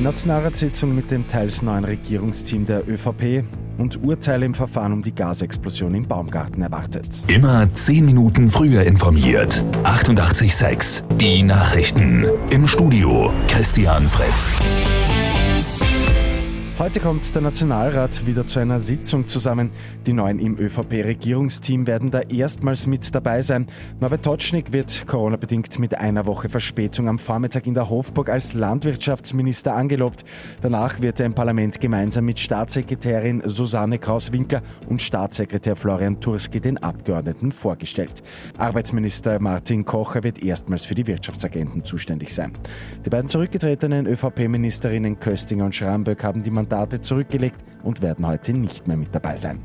Nationalratssitzung mit dem teils neuen Regierungsteam der ÖVP und Urteile im Verfahren um die Gasexplosion im Baumgarten erwartet. Immer 10 Minuten früher informiert. 88.6 Die Nachrichten. Im Studio Christian Fritz. Heute kommt der Nationalrat wieder zu einer Sitzung zusammen. Die Neuen im ÖVP-Regierungsteam werden da erstmals mit dabei sein. Norbert Totschnig wird Corona-bedingt mit einer Woche Verspätung am Vormittag in der Hofburg als Landwirtschaftsminister angelobt. Danach wird er im Parlament gemeinsam mit Staatssekretärin Susanne Kraus-Winkler und Staatssekretär Florian Turski den Abgeordneten vorgestellt. Arbeitsminister Martin Kocher wird erstmals für die Wirtschaftsagenten zuständig sein. Die beiden zurückgetretenen ÖVP-Ministerinnen Köstinger und Schramböck haben die Mandate zurückgelegt und werden heute nicht mehr mit dabei sein.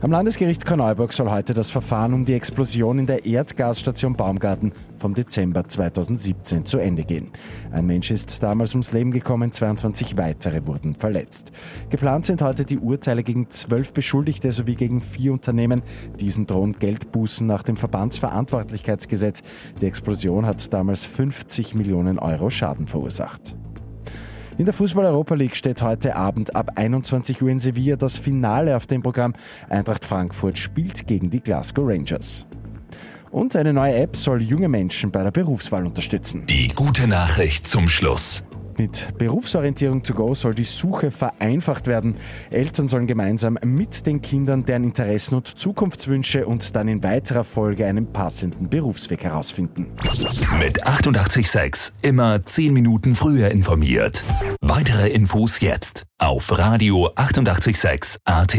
Am Landesgericht Korneuburg soll heute das Verfahren um die Explosion in der Erdgasstation Baumgarten vom Dezember 2017 zu Ende gehen. Ein Mensch ist damals ums Leben gekommen, 22 weitere wurden verletzt. Geplant sind heute die Urteile gegen zwölf Beschuldigte sowie gegen vier Unternehmen. Diesen drohen Geldbußen nach dem Verbandsverantwortlichkeitsgesetz. Die Explosion hat damals 50 Millionen Euro Schaden verursacht. In der Fußball-Europa League steht heute Abend ab 21 Uhr in Sevilla das Finale auf dem Programm. Eintracht Frankfurt spielt gegen die Glasgow Rangers. Und eine neue App soll junge Menschen bei der Berufswahl unterstützen. Die gute Nachricht zum Schluss. Mit Berufsorientierung to go soll die Suche vereinfacht werden. Eltern sollen gemeinsam mit den Kindern deren Interessen und Zukunftswünsche und dann in weiterer Folge einen passenden Berufsweg herausfinden. Mit 886 immer 10 Minuten früher informiert. Weitere Infos jetzt auf Radio 886 AT.